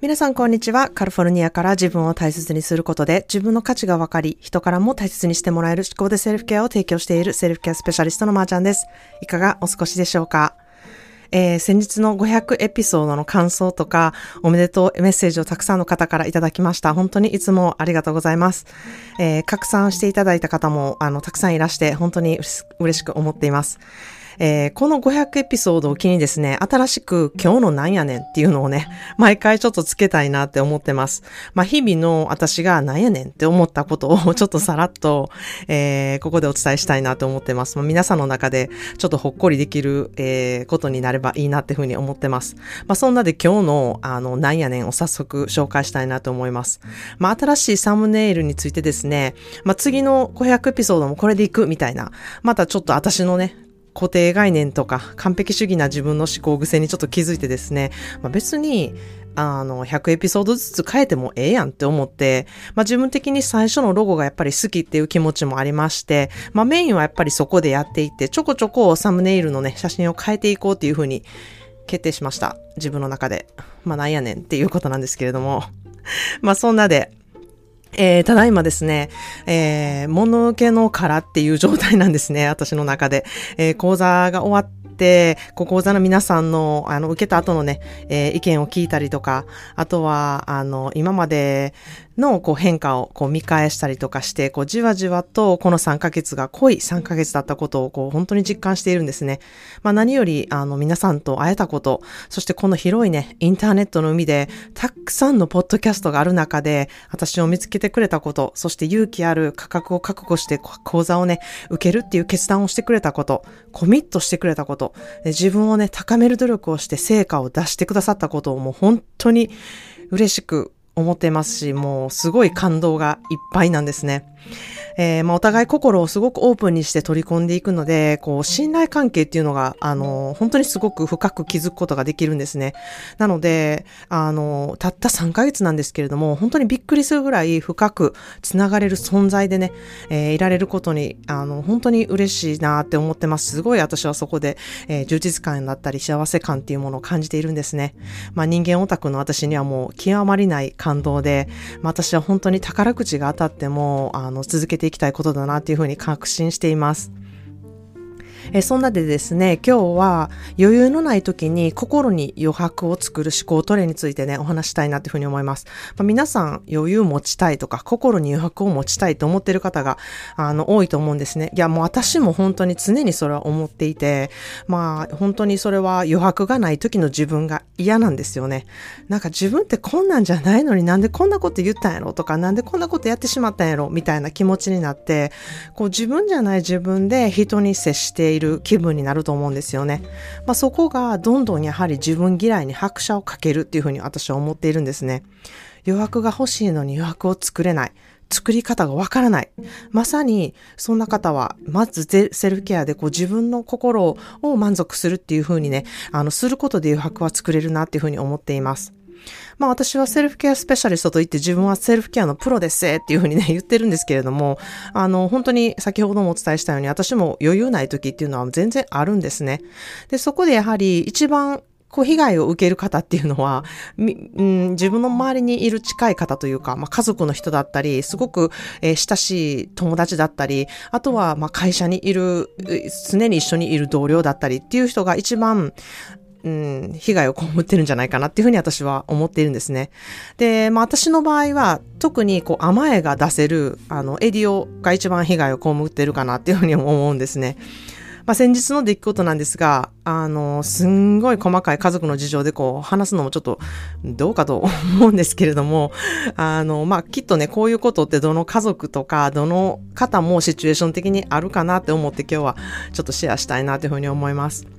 皆さんこんにちは。カリフォルニアから自分を大切にすることで自分の価値が分かり、人からも大切にしてもらえる思考でセルフケアを提供しているセルフケアスペシャリストのまーちゃんです。いかがお過ごしでしょうか？えー、先日の500エピソードの感想とか、おめでとうメッセージをたくさんの方からいただきました。本当にいつもありがとうございます。えー、拡散していただいた方も、あの、たくさんいらして、本当に嬉しく思っています。えー、この500エピソードを機にですね、新しく今日のなんやねんっていうのをね、毎回ちょっとつけたいなって思ってます。まあ、日々の私がなんやねんって思ったことをちょっとさらっと、えー、ここでお伝えしたいなと思ってます。まあ、皆さんの中でちょっとほっこりできる、えー、ことになればいいなっていうふうに思ってます。まあ、そんなで今日の、あの、なんやねんを早速紹介したいなと思います。まあ、新しいサムネイルについてですね、まあ、次の500エピソードもこれでいくみたいな、またちょっと私のね、固定概念とか完璧主義な自分の思考癖にちょっと気づいてですね、まあ、別にあの、100エピソードずつ変えてもええやんって思って、まあ自分的に最初のロゴがやっぱり好きっていう気持ちもありまして、まあメインはやっぱりそこでやっていって、ちょこちょこサムネイルのね、写真を変えていこうっていうふうに決定しました。自分の中で。まあなんやねんっていうことなんですけれども。まあそんなで、えー、ただいまですね、えー、物受けの殻っていう状態なんですね、私の中で。えー、講座が終わって、ご講座の皆さんの、あの、受けた後のね、えー、意見を聞いたりとか、あとは、あの、今までのこう変化をこう見返したりとかして、こうじわじわとこの3ヶ月が濃い3ヶ月だったことをこう本当に実感しているんですね。まあ何よりあの皆さんと会えたこと、そしてこの広いね、インターネットの海でたくさんのポッドキャストがある中で私を見つけてくれたこと、そして勇気ある価格を覚悟して講座をね、受けるっていう決断をしてくれたこと、コミットしてくれたこと、自分をね、高める努力をして成果を出してくださったことをもう本当に嬉しく思ってますし、もうすごい感動がいっぱいなんですね。えー、まあ、お互い心をすごくオープンにして取り込んでいくので、こう、信頼関係っていうのが、あの、本当にすごく深く気づくことができるんですね。なので、あの、たった3ヶ月なんですけれども、本当にびっくりするぐらい深く繋がれる存在でね、えー、いられることに、あの、本当に嬉しいなって思ってます。すごい私はそこで、えー、充実感だったり幸せ感っていうものを感じているんですね。まあ、人間オタクの私にはもう極まりない感動で、まあ、私は本当に宝くじが当たっても、あの、続けていきたいことだなっていうふうに確信しています。えそんなでですね、今日は余裕のない時に心に余白を作る思考トレについてね、お話したいなっていうふうに思います。まあ、皆さん余裕持ちたいとか、心に余白を持ちたいと思ってる方が、あの、多いと思うんですね。いや、もう私も本当に常にそれは思っていて、まあ、本当にそれは余白がない時の自分が嫌なんですよね。なんか自分ってこんなんじゃないのになんでこんなこと言ったんやろとか、なんでこんなことやってしまったんやろみたいな気持ちになって、こう自分じゃない自分で人に接しているいる気分になると思うんですよね。まあ、そこがどんどんやはり自分嫌いに拍車をかけるっていうふうに私は思っているんですね。余白が欲しいのに余白を作れない。作り方がわからない。まさに、そんな方は、まずセルフケアでこう自分の心を満足するっていうふうにね、あの、することで余白は作れるなっていうふうに思っています。まあ私はセルフケアスペシャリストと言って自分はセルフケアのプロですっていうふうにね、言ってるんですけれども、あの、本当に先ほどもお伝えしたように私も余裕ない時っていうのは全然あるんですね。で、そこでやはり一番こう被害を受ける方っていうのは、うん、自分の周りにいる近い方というか、まあ、家族の人だったり、すごく、えー、親しい友達だったり、あとはまあ会社にいる、常に一緒にいる同僚だったりっていう人が一番、うん、被害を被ってるんじゃないかなっていうふうに私は思っているんですね。で、まあ私の場合は特にこう甘えが出せるあのエディオが一番被害を被ってるかなっていうふうに思うんですね。まあ先日の出来事なんですが、あの、すんごい細かい家族の事情でこう話すのもちょっとどうかと思うんですけれども、あの、まあきっとね、こういうことってどの家族とかどの方もシチュエーション的にあるかなって思って今日はちょっとシェアしたいなというふうに思います。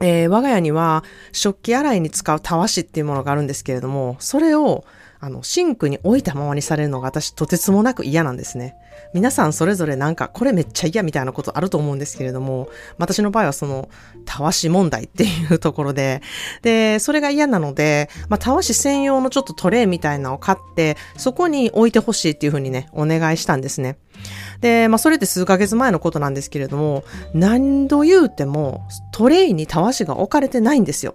えー、我が家には食器洗いに使うたわしっていうものがあるんですけれども、それをあの、シンクに置いたままにされるのが私とてつもなく嫌なんですね。皆さんそれぞれなんかこれめっちゃ嫌みたいなことあると思うんですけれども、私の場合はその、たわし問題っていうところで、で、それが嫌なので、まあ、たわし専用のちょっとトレイみたいなのを買って、そこに置いてほしいっていうふうにね、お願いしたんですね。で、まあ、それって数ヶ月前のことなんですけれども、何度言うても、トレイにたわしが置かれてないんですよ。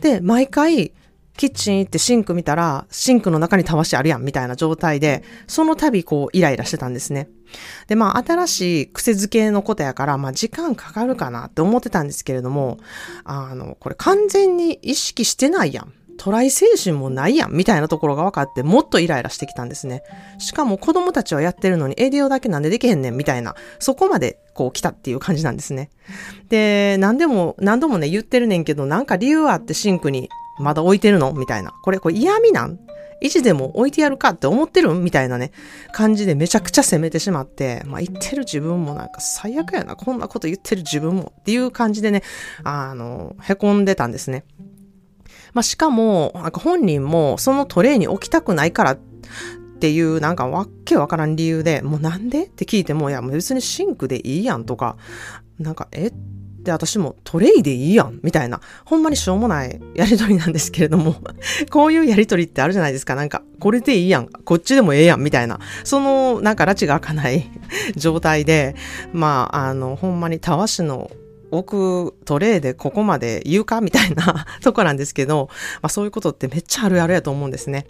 で、毎回、キッチン行ってシンク見たら、シンクの中にたわしあるやんみたいな状態で、その度こうイライラしてたんですね。で、まあ新しい癖づけのことやから、まあ時間かかるかなって思ってたんですけれども、あの、これ完全に意識してないやん。トライ精神もないやんみたいなところが分かってもっとイライラしてきたんですね。しかも子供たちはやってるのにエディオだけなんでできへんねんみたいな、そこまでこう来たっていう感じなんですね。で、何でも、何度もね言ってるねんけど、なんか理由あってシンクにまだ置いてるの？みたいな。これ、これ嫌味なん？維持でも置いてやるかって思ってるみたいなね、感じでめちゃくちゃ責めてしまって、まあ言ってる自分もなんか最悪やな、こんなこと言ってる自分もっていう感じでね、あの、凹んでたんですね。まあしかも、なんか本人もそのトレイに置きたくないからっていうなんかわけわからん理由で、もうなんで？って聞いても、いやもう別にシンクでいいやんとか、なんか、え？で、私もトレイでいいやん、みたいな、ほんまにしょうもない やりとりなんですけれども、こういうやりとりってあるじゃないですか。なんか、これでいいやん、こっちでもええやん、みたいな、その、なんか、拉致が開かない 状態で、まあ、あの、ほんまにたわしの置くトレイでここまで言うかみたいな とこなんですけど、まあそういうことってめっちゃあるあるやと思うんですね。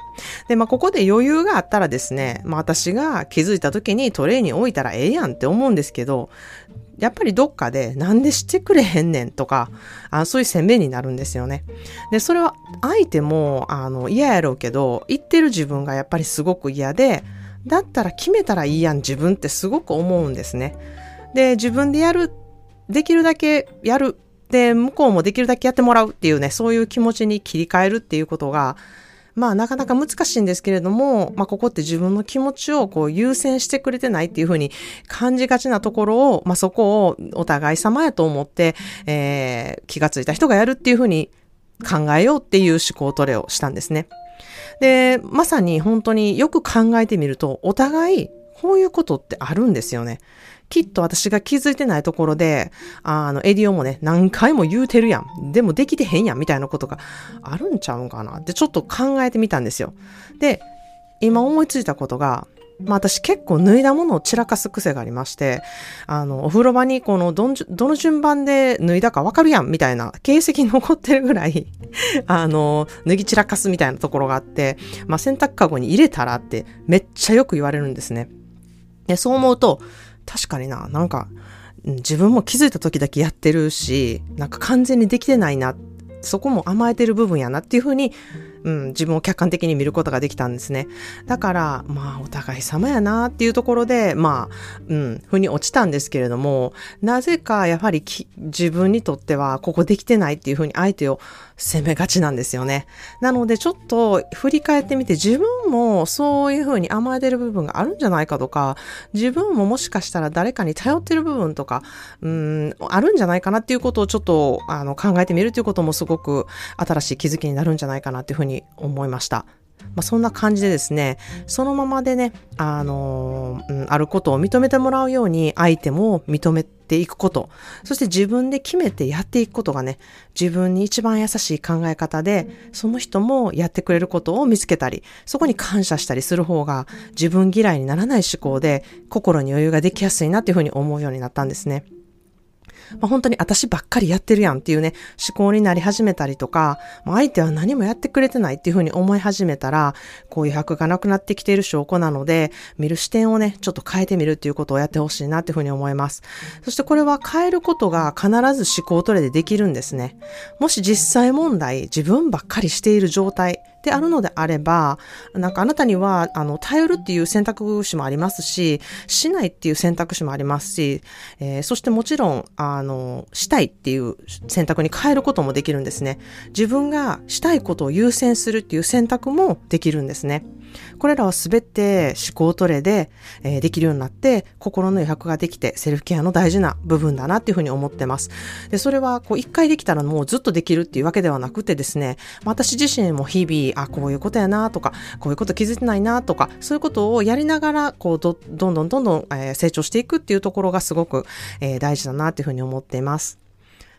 で、まあここで余裕があったらですね、まあ私が気づいた時にトレイに置いたらええやんって思うんですけど、やっぱりどっかでなんでしてくれへんねんとか、あそういう責めになるんですよね。で、それは相手もあの嫌やろうけど、言ってる自分がやっぱりすごく嫌で、だったら決めたらいいやん自分ってすごく思うんですね。で、自分でやるって、できるだけやる。で、向こうもできるだけやってもらうっていうね、そういう気持ちに切り替えるっていうことが、まあなかなか難しいんですけれども、まあここって自分の気持ちをこう優先してくれてないっていうふうに感じがちなところを、まあそこをお互い様やと思って、えー、気がついた人がやるっていうふうに考えようっていう思考トレをしたんですね。で、まさに本当によく考えてみると、お互いこういうことってあるんですよね。きっと私が気づいてないところで、あの、エディオもね、何回も言うてるやん。でもできてへんやん、みたいなことがあるんちゃうんかなってちょっと考えてみたんですよ。で、今思いついたことが、まあ私結構脱いだものを散らかす癖がありまして、あの、お風呂場にこのどんどの順番で脱いだかわかるやんみたいな形跡残ってるぐらい あの、脱ぎ散らかすみたいなところがあって、まあ洗濯かごに入れたらってめっちゃよく言われるんですね。で、そう思うと、確かにな、なんか、自分も気づいた時だけやってるし、なんか完全にできてないな、そこも甘えてる部分やなっていうふうにうん、自分を客観的に見ることができたんですね。だから、まあ、お互い様やなっていうところで、まあ、うん、腑に落ちたんですけれども、なぜかやはり自分にとっては、ここできてないっていうふうに相手を責めがちなんですよね。なので、ちょっと振り返ってみて、自分もそういうふうに甘えてる部分があるんじゃないかとか、自分ももしかしたら誰かに頼ってる部分とか、うん、あるんじゃないかなっていうことをちょっと、あの、考えてみるということもすごく新しい気づきになるんじゃないかなっていうふうにに思いました。まあ、そんな感じでですね、そのままでね、あのー、あることを認めてもらうように相手も認めていくこと、そして自分で決めてやっていくことがね、自分に一番優しい考え方で、その人もやってくれることを見つけたり、そこに感謝したりする方が自分嫌いにならない思考で心に余裕ができやすいなっていうふうに思うようになったんですね。まあ、本当に私ばっかりやってるやんっていうね、思考になり始めたりとか、まあ、相手は何もやってくれてないっていうふうに思い始めたら、こう余白がなくなってきている証拠なので、見る視点をね、ちょっと変えてみるっていうことをやってほしいなっていうふうに思います。そしてこれは変えることが必ず思考トレでできるんですね。もし実際問題、自分ばっかりしている状態、であるのであれば、なんかあなたには、あの、頼るっていう選択肢もありますし、しないっていう選択肢もありますし、えー、そしてもちろん、あの、したいっていう選択に変えることもできるんですね。自分がしたいことを優先するっていう選択もできるんですね。これらはすべて思考トレで、えー、できるようになって、心の余白ができて、セルフケアの大事な部分だなっていうふうに思ってます。で、それは、こう、一回できたらもうずっとできるっていうわけではなくてですね、私自身も日々、あ、こういうことやなとか、こういうこと気づいてないなとか、そういうことをやりながら、こう、ど、どんどんどんどん、えー、成長していくっていうところがすごく、えー、大事だなっていうふうに思っています。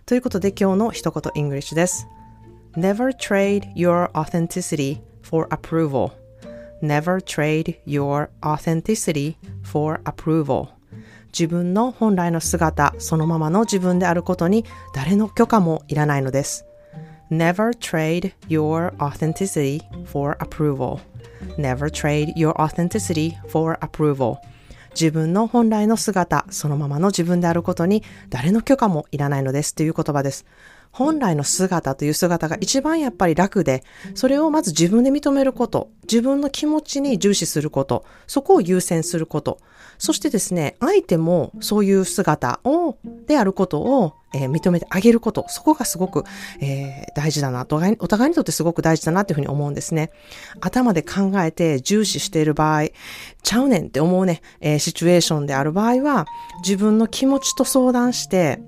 ということで今日の一言 English です。Never trade your authenticity for approval. Never trade your authenticity for approval. 自分の本来の姿、そのままの自分であることに誰の許可もいらないのです。Never trade your authenticity for approval. Never trade your authenticity for approval. 自分の本来の姿、そのままの自分であることに誰の許可もいらないのですという言葉です。本来の姿という姿が一番やっぱり楽で、それをまず自分で認めること、自分の気持ちに重視すること、そこを優先すること、そしてですね、相手もそういう姿を、であることを、えー、認めてあげること、そこがすごく、えー、大事だな。と、お互いにとってすごく大事だなというふうに思うんですね。頭で考えて重視している場合、ちゃうねんって思うね、えー、シチュエーションである場合は、自分の気持ちと相談して、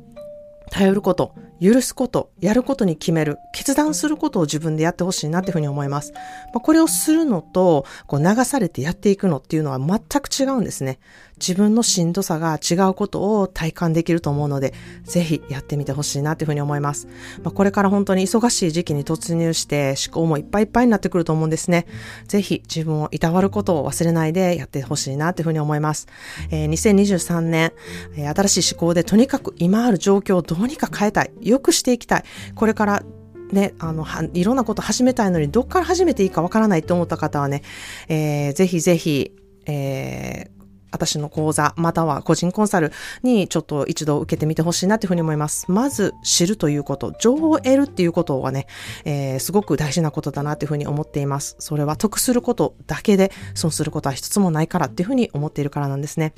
頼ること、許すこと、やることに決める、決断することを自分でやってほしいなっていうふうに思います。まあ、これをするのと、こう流されてやっていくのっていうのは全く違うんですね。自分のしんどさが違うことを体感できると思うので、ぜひやってみてほしいなというふうに思います。まあ、これから本当に忙しい時期に突入して思考もいっぱいいっぱいになってくると思うんですね。ぜひ自分をいたわることを忘れないでやってほしいなというふうに思います。えー、2023年、えー、新しい思考でとにかく今ある状況をどうにか変えたい。良くしていきたい。これからね、あの、いろんなこと始めたいのに、どっから始めていいかわからないと思った方はね、えー、ぜひぜひ、えー、私の講座、または個人コンサルにちょっと一度受けてみてほしいなというふうに思います。まず知るということ、情報を得るっていうことはね、えー、すごく大事なことだなというふうに思っています。それは得することだけで損することは一つもないからっていうふうに思っているからなんですね。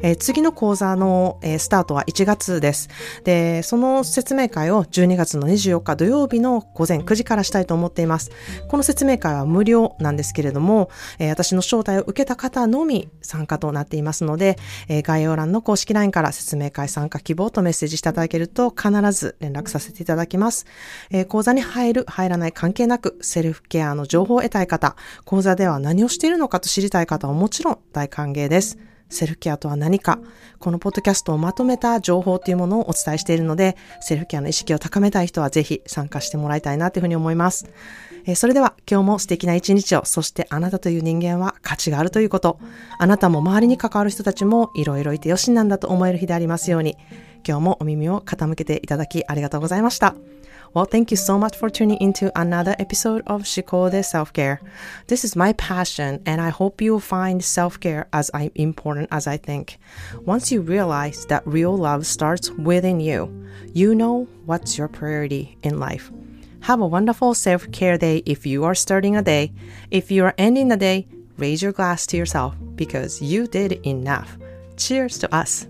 えー、次の講座の、えー、スタートは1月です。で、その説明会を12月の24日土曜日の午前9時からしたいと思っています。この説明会は無料なんですけれども、えー、私の招待を受けた方のみ参加となってていますので、えー、概要欄の公式 LINE から説明会参加希望とメッセージしていただけると必ず連絡させていただきます。えー、講座に入る、入らない関係なく、セルフケアの情報を得たい方、講座では何をしているのかと知りたい方はもちろん大歓迎です。セルフケアとは何か、このポッドキャストをまとめた情報というものをお伝えしているので、セルフケアの意識を高めたい人はぜひ参加してもらいたいなというふうに思います。えー、それでは今日も素敵な一日を、そしてあなたという人間は価値があるということ、あなたも周りに関わる人たちもいろいろいてよしなんだと思える日でありますように、今日もお耳を傾けていただきありがとうございました。Well, thank you so much for tuning into another episode of Shikode Self Care. This is my passion, and I hope you find self care as important as I think. Once you realize that real love starts within you, you know what's your priority in life. Have a wonderful self care day if you are starting a day. If you are ending the day, raise your glass to yourself because you did enough. Cheers to us.